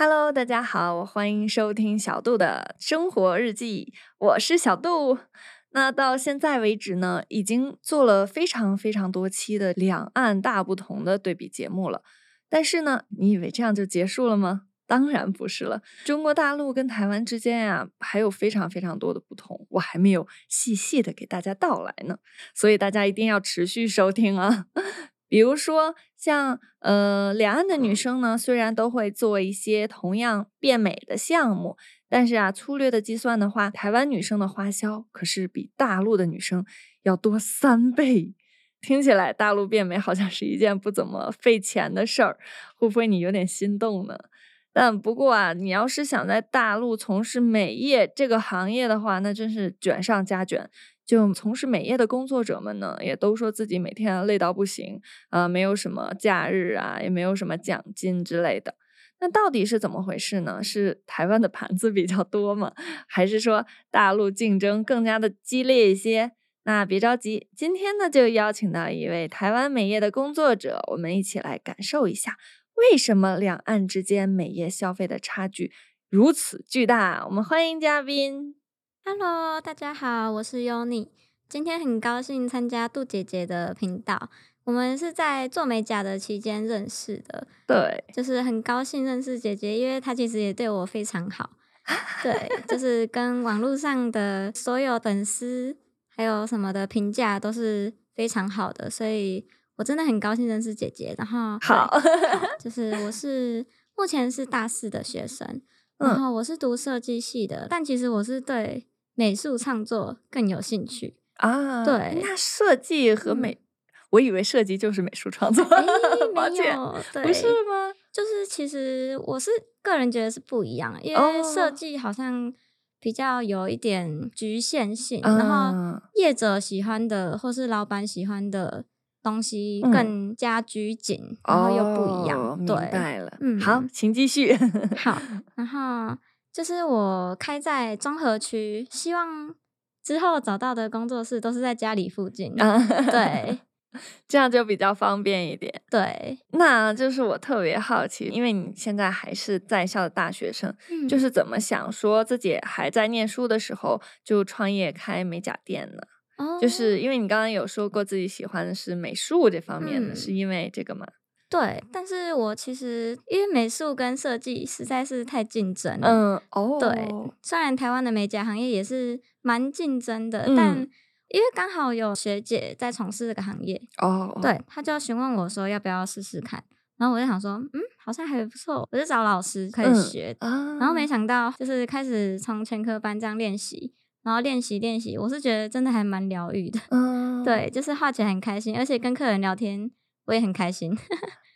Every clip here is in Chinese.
Hello，大家好，欢迎收听小杜的生活日记，我是小杜。那到现在为止呢，已经做了非常非常多期的两岸大不同的对比节目了。但是呢，你以为这样就结束了吗？当然不是了。中国大陆跟台湾之间呀，还有非常非常多的不同，我还没有细细的给大家道来呢。所以大家一定要持续收听啊。比如说，像呃，两岸的女生呢，虽然都会做一些同样变美的项目，但是啊，粗略的计算的话，台湾女生的花销可是比大陆的女生要多三倍。听起来大陆变美好像是一件不怎么费钱的事儿，会不会你有点心动呢？但不过啊，你要是想在大陆从事美业这个行业的话，那真是卷上加卷。就从事美业的工作者们呢，也都说自己每天累到不行啊，没有什么假日啊，也没有什么奖金之类的。那到底是怎么回事呢？是台湾的盘子比较多吗？还是说大陆竞争更加的激烈一些？那别着急，今天呢就邀请到一位台湾美业的工作者，我们一起来感受一下，为什么两岸之间美业消费的差距如此巨大。我们欢迎嘉宾。Hello，大家好，我是 Yoni。今天很高兴参加杜姐姐的频道。我们是在做美甲的期间认识的，对，就是很高兴认识姐姐，因为她其实也对我非常好。对，就是跟网络上的所有粉丝还有什么的评价都是非常好的，所以我真的很高兴认识姐姐。然后，好，就是我是目前是大四的学生，然后我是读设计系的，但其实我是对。美术创作更有兴趣啊？对，那设计和美，我以为设计就是美术创作，没有，不是吗？就是其实我是个人觉得是不一样，因为设计好像比较有一点局限性，然后业者喜欢的或是老板喜欢的东西更加拘谨，然后又不一样。明白了，嗯，好，请继续。好，然后。就是我开在中和区，希望之后找到的工作室都是在家里附近。对，这样就比较方便一点。对，那就是我特别好奇，因为你现在还是在校的大学生，就是怎么想说自己还在念书的时候就创业开美甲店呢？哦，就是因为你刚刚有说过自己喜欢的是美术这方面的，是因为这个吗？对，但是我其实因为美术跟设计实在是太竞争了。嗯，哦，对，虽然台湾的美甲行业也是蛮竞争的，但因为刚好有学姐在从事这个行业，哦，对，她就询问我说要不要试试看，然后我就想说，嗯，好像还不错，我就找老师开始学，然后没想到就是开始从全科班这样练习，然后练习练习，我是觉得真的还蛮疗愈的，嗯，对，就是画起来很开心，而且跟客人聊天。我也很开心，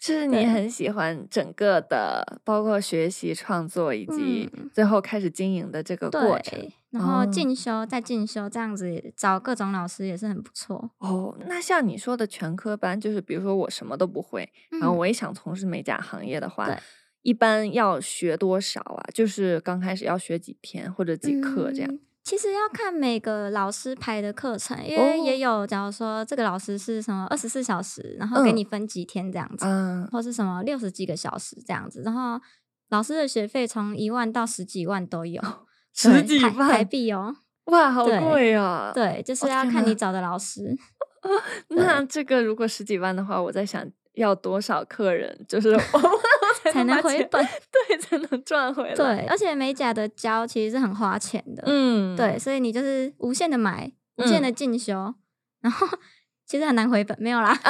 就 是你很喜欢整个的，包括学习、创作以及最后开始经营的这个过程，然后进修再进修，这样子找各种老师也是很不错。哦，那像你说的全科班，就是比如说我什么都不会，然后我也想从事美甲行业的话，一般要学多少啊？就是刚开始要学几天或者几课这样。其实要看每个老师排的课程，因为也有，假如说这个老师是什么二十四小时，然后给你分几天这样子，或是什么六十几个小时这样子，然后老师的学费从一万到十几万都有，十几万台币哦，哇，好贵啊！对，就是要看你找的老师。那这个如果十几万的话，我在想要多少客人，就是。才能回本，对，才能赚回来。对，而且美甲的胶其实是很花钱的，嗯，对，所以你就是无限的买，无限的进修，然后 其实很难回本，没有啦。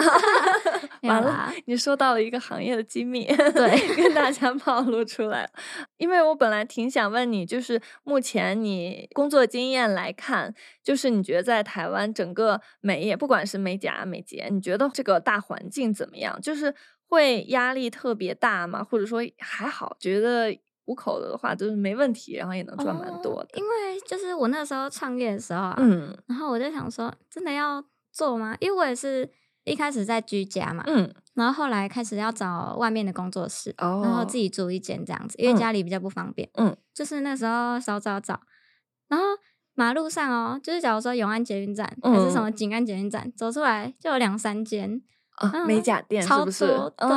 完了，你说到了一个行业的机密，对，跟大家暴露出来。因为我本来挺想问你，就是目前你工作经验来看，就是你觉得在台湾整个美业，不管是美甲、美睫，你觉得这个大环境怎么样？就是。会压力特别大吗？或者说还好，觉得五口的话就是没问题，然后也能赚蛮多的。因为就是我那时候创业的时候啊，嗯，然后我就想说，真的要做吗？因为我也是一开始在居家嘛，嗯，然后后来开始要找外面的工作室，然后自己租一间这样子，因为家里比较不方便，嗯，就是那时候找找找，然后马路上哦，就是假如说永安捷运站还是什么景安捷运站，走出来就有两三间。啊，美甲店是不是？对，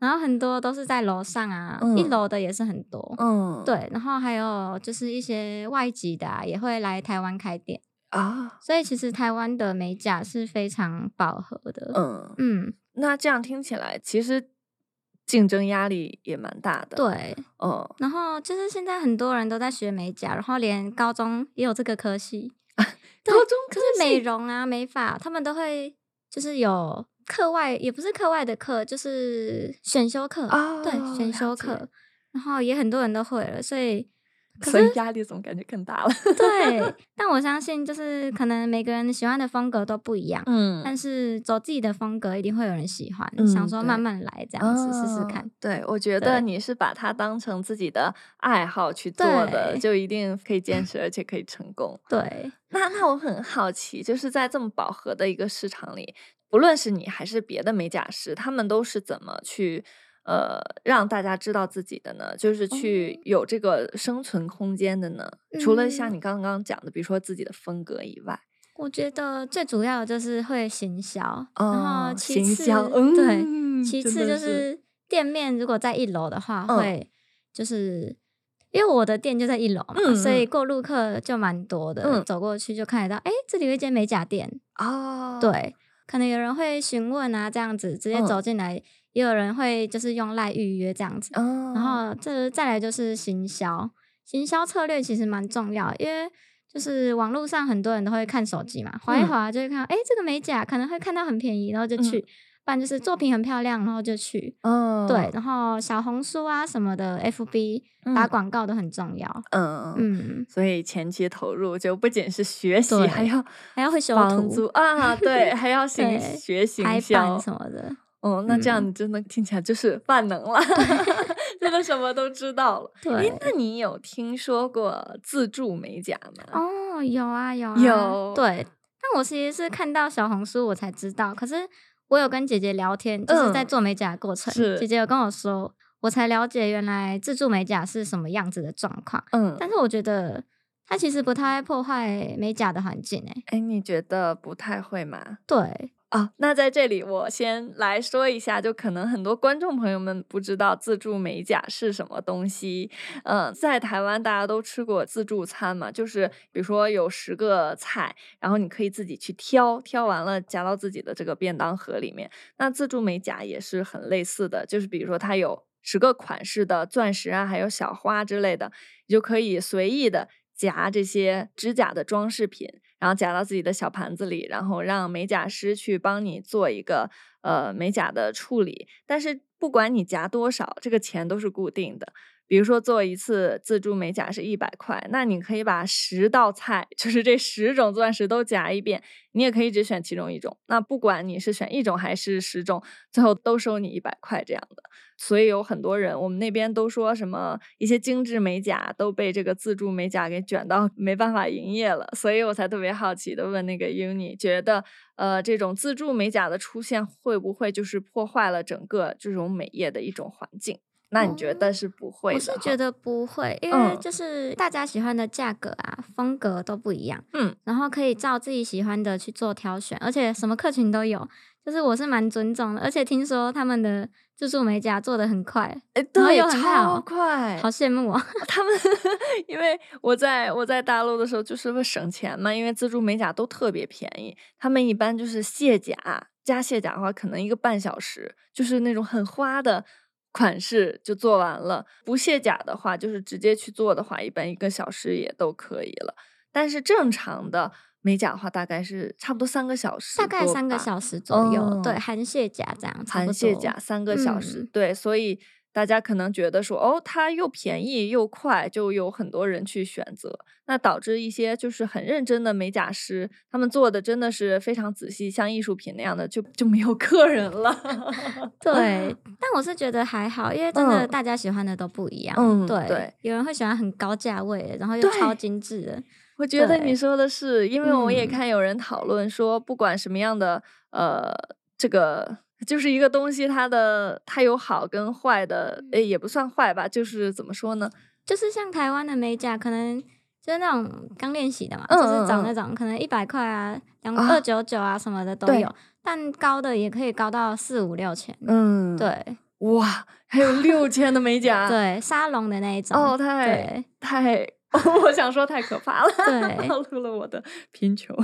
然后很多都是在楼上啊，一楼的也是很多。嗯，对，然后还有就是一些外籍的也会来台湾开店啊，所以其实台湾的美甲是非常饱和的。嗯嗯，那这样听起来，其实竞争压力也蛮大的。对，嗯，然后就是现在很多人都在学美甲，然后连高中也有这个科系。高中可是美容啊、美发，他们都会就是有。课外也不是课外的课，就是选修课啊。对，选修课，然后也很多人都会了，所以所以压力总感觉更大了。对，但我相信就是可能每个人喜欢的风格都不一样，嗯，但是走自己的风格一定会有人喜欢。想说慢慢来这样子试试看。对，我觉得你是把它当成自己的爱好去做的，就一定可以坚 持，而且可以成功。对，那那我很好奇，就是在这么饱和的一个市场里。不论是你还是别的美甲师，他们都是怎么去呃让大家知道自己的呢？就是去有这个生存空间的呢？除了像你刚刚讲的，比如说自己的风格以外，我觉得最主要的就是会行销，然后其次对，其次就是。店面如果在一楼的话，会就是因为我的店就在一楼嘛，所以过路客就蛮多的，走过去就看得到，哎，这里有一间美甲店。哦，对。可能有人会询问啊，这样子直接走进来，也有人会就是用赖预约这样子。然后这再来就是行销，行销策略其实蛮重要，因为就是网络上很多人都会看手机嘛，划一划就会看到，哎，这个美甲可能会看到很便宜，然后就去。不然就是作品很漂亮，然后就去。嗯，对，然后小红书啊什么的，FB 打广告都很重要。嗯嗯，所以前期投入就不仅是学习，还要还要会修图啊，对，还要行学行销什么的。哦，那这样你真的听起来就是万能了，真的什么都知道了。对，那你有听说过自助美甲吗？哦，有啊有啊有。对，但我其实是看到小红书我才知道，可是。我有跟姐姐聊天，就是在做美甲的过程。姐姐有跟我说，我才了解原来自助美甲是什么样子的状况。嗯，但是我觉得它其实不太破坏美甲的环境。哎，哎，你觉得不太会吗？对。啊，那在这里我先来说一下，就可能很多观众朋友们不知道自助美甲是什么东西。嗯，在台湾大家都吃过自助餐嘛，就是比如说有十个菜，然后你可以自己去挑，挑完了夹到自己的这个便当盒里面。那自助美甲也是很类似的，就是比如说它有十个款式的钻石啊，还有小花之类的，你就可以随意的夹这些指甲的装饰品。然后夹到自己的小盘子里，然后让美甲师去帮你做一个呃美甲的处理。但是不管你夹多少，这个钱都是固定的。比如说做一次自助美甲是一百块，那你可以把十道菜，就是这十种钻石都夹一遍，你也可以只选其中一种。那不管你是选一种还是十种，最后都收你一百块这样的。所以有很多人，我们那边都说什么一些精致美甲都被这个自助美甲给卷到没办法营业了。所以我才特别好奇的问那个 Uni，觉得呃这种自助美甲的出现会不会就是破坏了整个这种美业的一种环境？那你觉得是不会？我是觉得不会，因为就是大家喜欢的价格啊、风格都不一样，嗯，然后可以照自己喜欢的去做挑选，而且什么客群都有，就是我是蛮尊重的。而且听说他们的自助美甲做的很快，哎，对，超快，好羡慕啊！他们 因为我在我在大陆的时候就是为省钱嘛，因为自助美甲都特别便宜，他们一般就是卸甲加卸甲的话，可能一个半小时，就是那种很花的。款式就做完了，不卸甲的话，就是直接去做的话，一般一个小时也都可以了。但是正常的美甲的话，大概是差不多三个小时，大概三个小时左右，对，含卸甲这样，含卸甲三个小时，对，所以。大家可能觉得说，哦，它又便宜又快，就有很多人去选择，那导致一些就是很认真的美甲师，他们做的真的是非常仔细，像艺术品那样的，就就没有客人了。对，但我是觉得还好，因为真的大家喜欢的都不一样。嗯，对，有人会喜欢很高价位，然后又超精致的。我觉得你说的是，因为我也看有人讨论说，不管什么样的，呃，这个。就是一个东西，它的它有好跟坏的，诶，也不算坏吧，就是怎么说呢？就是像台湾的美甲，可能就是那种刚练习的嘛，就是找那种可能一百块啊、两二九九啊什么的都有，但高的也可以高到四五六千。嗯，对，哇，还有六千的美甲，对，沙龙的那一种。哦，太太，我想说太可怕了，对，暴 露了我的贫穷。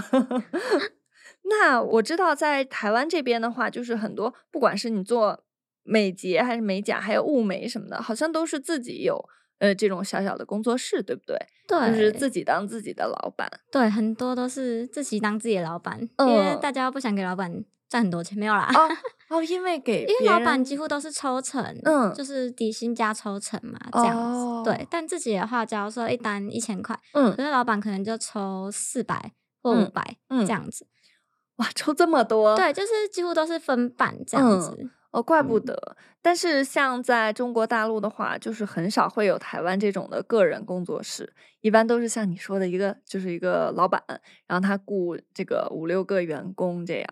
那我知道在台湾这边的话，就是很多，不管是你做美睫还是美甲，还有雾眉什么的，好像都是自己有。呃，这种小小的工作室，对不对？对，就是自己当自己的老板。对，很多都是自己当自己的老板，因为大家不想给老板赚很多钱，没有啦。哦，因为给，因为老板几乎都是抽成，嗯，就是底薪加抽成嘛，这样子。对，但自己的话，假如说一单一千块，嗯，可是老板可能就抽四百或五百，嗯，这样子。哇，抽这么多？对，就是几乎都是分版这样子。哦，怪不得。但是像在中国大陆的话，就是很少会有台湾这种的个人工作室，一般都是像你说的一个，就是一个老板，然后他雇这个五六个员工这样。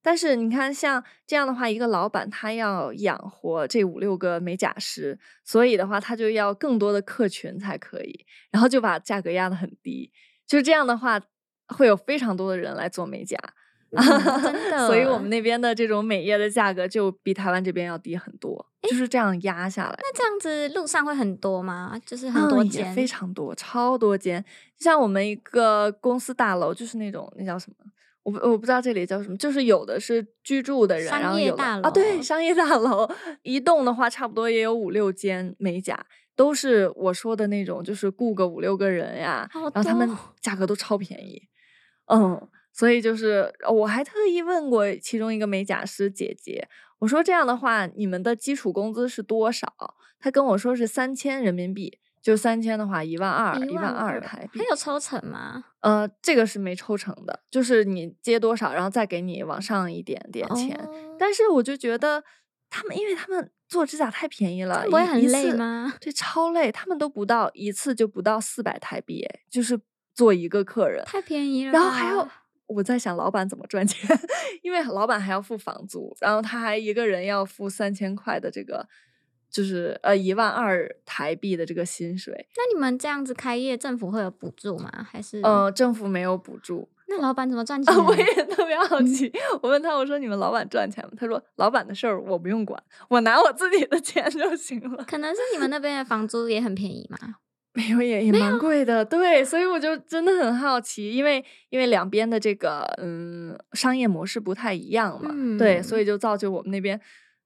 但是你看，像这样的话，一个老板他要养活这五六个美甲师，所以的话，他就要更多的客群才可以，然后就把价格压得很低。就这样的话，会有非常多的人来做美甲。真 的，所以我们那边的这种美业的价格就比台湾这边要低很多，就是这样压下来。那这样子路上会很多吗？就是很多间，非常多，超多间。像我们一个公司大楼，就是那种那叫什么？我不我不知道这里叫什么，就是有的是居住的人，然后有啊，对，商业大楼一栋的话，差不多也有五六间美甲，都是我说的那种，就是雇个五六个人呀，然后他们价格都超便宜，嗯。所以就是，我还特意问过其中一个美甲师姐姐，我说这样的话，你们的基础工资是多少？她跟我说是三千人民币，就三千的话，一万二，一万二台币。还有抽成吗？呃，这个是没抽成的，就是你接多少，然后再给你往上一点点钱。但是我就觉得他们，因为他们做指甲太便宜了，不会很累吗？对，超累，他们都不到一次就不到四百台币，就是做一个客人，太便宜了。然后还要。我在想老板怎么赚钱，因为老板还要付房租，然后他还一个人要付三千块的这个，就是呃一万二台币的这个薪水。那你们这样子开业，政府会有补助吗？还是呃政府没有补助？那老板怎么赚 钱？我也特别好 奇。我问他，我说你们老板赚钱吗？他说老板的事儿我不用管，我拿我自己的钱就行了。可能是你们那边的房租也很便宜嘛。没有也也蛮贵的，对，所以我就真的很好奇，因为因为两边的这个嗯商业模式不太一样嘛，对，所以就造就我们那边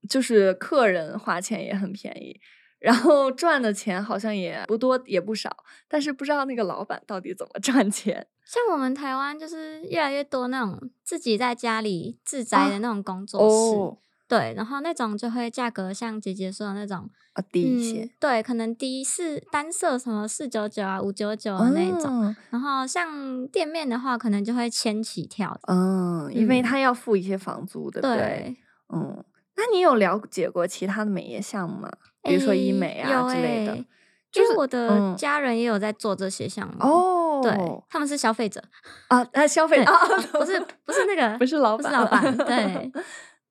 就是客人花钱也很便宜，然后赚的钱好像也不多也不少，但是不知道那个老板到底怎么赚钱。像我们台湾就是越来越多那种自己在家里自宅的那种工作室。对，然后那种就会价格像姐姐说的那种啊低一些，对，可能低四单色什么四九九啊五九九啊那种，然后像店面的话，可能就会千起跳，嗯，因为他要付一些房租，对不对？嗯，那你有了解过其他的美业项目吗？比如说医美啊之类的，就是我的家人也有在做这些项目哦，对，他们是消费者啊，那消费啊，不是不是那个不是老板，不是老板，对。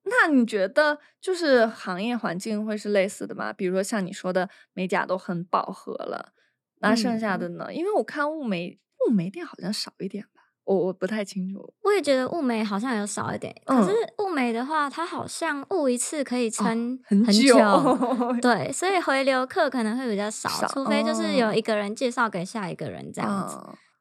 那你觉得就是行业环境会是类似的吗？比如说像你说的美甲都很饱和了，那剩下的呢？因为我看物美物美店好像少一点吧，我我不太清楚。我也觉得物美好像有少一点，可是物美的话，它好像物一次可以撑很久，对，所以回流客可能会比较少，除非就是有一个人介绍给下一个人这样子，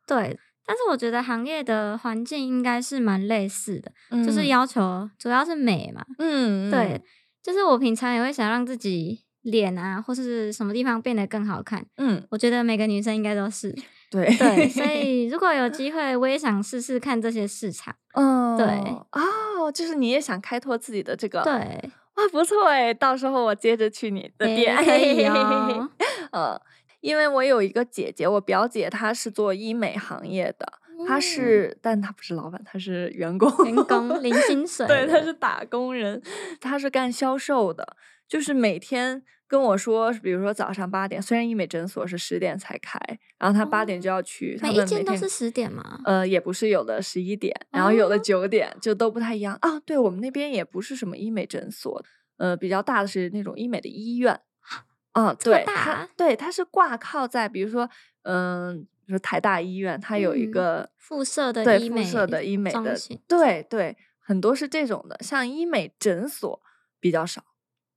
对。但是我觉得行业的环境应该是蛮类似的，就是要求主要是美嘛。嗯，对，就是我平常也会想让自己脸啊或是什么地方变得更好看。嗯，我觉得每个女生应该都是。对对，所 以如果有机会，我也想试试看这些市场。嗯，对。哦，就是你也想开拓自己的这个。对。哇，不错哎，到时候我接着去你的店。可以哦。呃。因为我有一个姐姐，我表姐她是做医美行业的，她是，但她不是老板，她是员工，员工 零薪水，对，她是打工人，她是干销售的，就是每天跟我说，比如说早上八点，虽然医美诊所是十点才开，然后她八点就要去，每一间都是十点吗？呃，也不是，有的十一点，然后有的九点，就都不太一样啊。对我们那边也不是什么医美诊所，呃，比较大的是那种医美的医院。嗯，对，它对它是挂靠在，比如说，嗯，如台大医院，它有一个附设的对附设的医美的，对对，很多是这种的，像医美诊所比较少。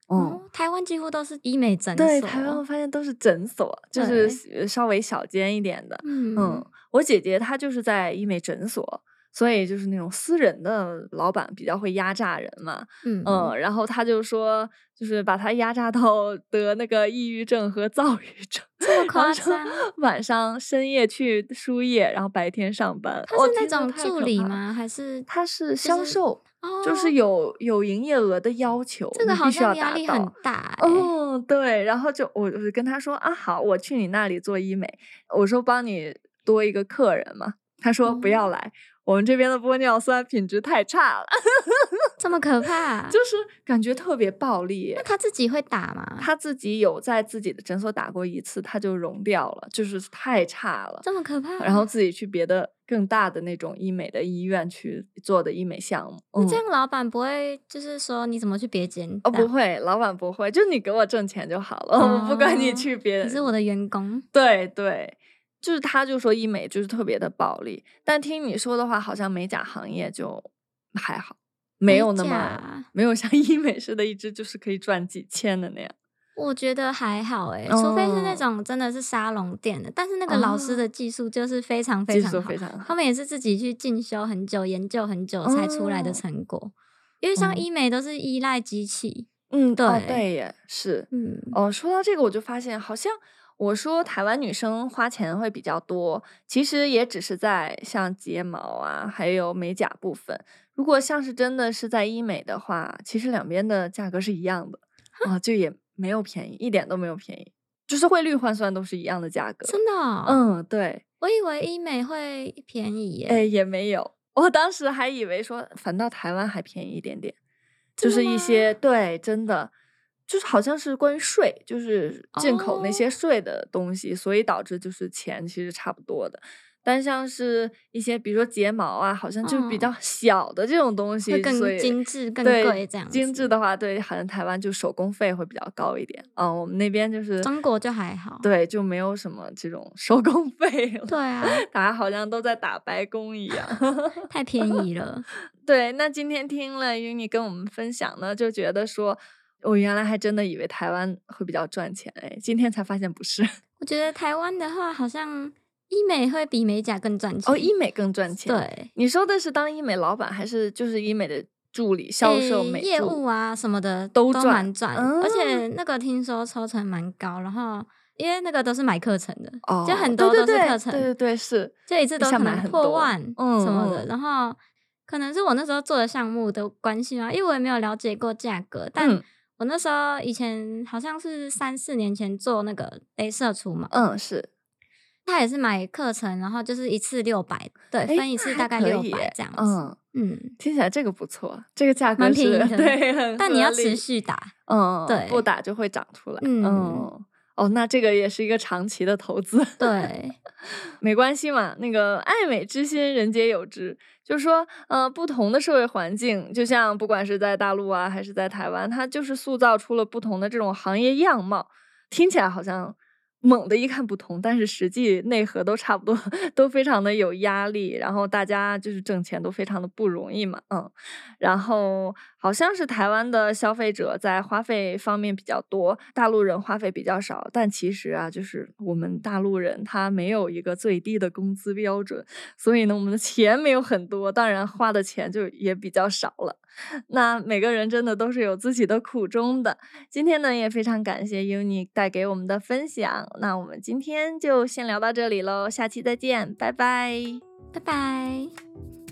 哦，台湾几乎都是医美诊所。对，台湾我发现都是诊所，就是稍微小间一点的。嗯，我姐姐她就是在医美诊所。所以就是那种私人的老板比较会压榨人嘛，嗯嗯，然后他就说，就是把他压榨到得那个抑郁症和躁郁症，这么夸张。晚上深夜去输液，然后白天上班。他是那种助理吗？还是他是销售？就是有有营业额的要求，这个好像压力很大。嗯，对。然后就我我就跟他说啊，好，我去你那里做医美，我说帮你多一个客人嘛。他说不要来。我们这边的玻尿酸品质太差了，这么可怕，就是感觉特别暴力。那他自己会打吗？他自己有在自己的诊所打过一次，他就融掉了，就是太差了，这么可怕。然后自己去别的更大的那种医美的医院去做的医美项目。那这样老板不会就是说你怎么去别间？哦，不会，老板不会，就你给我挣钱就好了，我不管你去别。你是我的员工。对对。就是他，就说医美就是特别的暴利，但听你说的话，好像美甲行业就还好，没有那么没有像 医美似的，一支就是可以赚几千的那样。我觉得还好哎，除非是那种真的是沙龙店的，但是那个老师的技术就是非常非常好，他们也是自己去进修很久、研究很久才出来的成果。因为像医美都是依赖机器，嗯，对对也是，嗯哦，说到这个，我就发现好像。我说台湾女生花钱会比较多，其实也只是在像睫毛啊，还有美甲部分。如果像是真的是在医美的话，其实两边的价格是一样的啊，就也没有便宜，一点都没有便宜，就是汇率换算都是一样的价格。真的？嗯，对。我以为医美会便宜耶。哎，也没有。我当时还以为说，反倒台湾还便宜一点点，就是一些对，真的。就是好像是关于税，就是进口那些税的东西，所以导致就是钱其实差不多的。但像是一些比如说睫毛啊，好像就比较小的这种东西，更精致、更贵这样。精致的话，对，好像台湾就手工费会比较高一点。嗯，我们那边就是中国就还好，对，就没有什么这种手工费了。对啊，大家好像都在打白工一样，太便宜了。对，那今天听了 Uni 跟我们分享呢，就觉得说。我原来还真的以为台湾会比较赚钱哎，今天才发现不是。我觉得台湾的话，好像医美会比美甲更赚钱哦，医美更赚钱。对，你说的是当医美老板，还是就是医美的助理、销售、美业务啊什么的都赚赚，而且那个听说抽成蛮高，然后因为那个都是买课程的，哦就很多都是课程，对对对，是这一次都可能破万什么的，然后可能是我那时候做的项目的关系嘛，因为我也没有了解过价格，但。我那时候以前好像是三四年前做那个镭射除毛，嗯，是，他也是买课程，然后就是一次六百，对，分一次大概六百这样子，嗯。嗯，听起来这个不错，这个价格蛮便宜的，对，但你要持续打，嗯，对，不打就会长出来，嗯。哦，那这个也是一个长期的投资，对，没关系嘛。那个爱美之心，人皆有之。就是说，呃，不同的社会环境，就像不管是在大陆啊，还是在台湾，它就是塑造出了不同的这种行业样貌。听起来好像。猛的一看不同，但是实际内核都差不多，都非常的有压力，然后大家就是挣钱都非常的不容易嘛，嗯，然后好像是台湾的消费者在花费方面比较多，大陆人花费比较少，但其实啊，就是我们大陆人他没有一个最低的工资标准，所以呢，我们的钱没有很多，当然花的钱就也比较少了。那每个人真的都是有自己的苦衷的。今天呢，也非常感谢 Uni 带给我们的分享。那我们今天就先聊到这里喽，下期再见，拜拜，拜拜。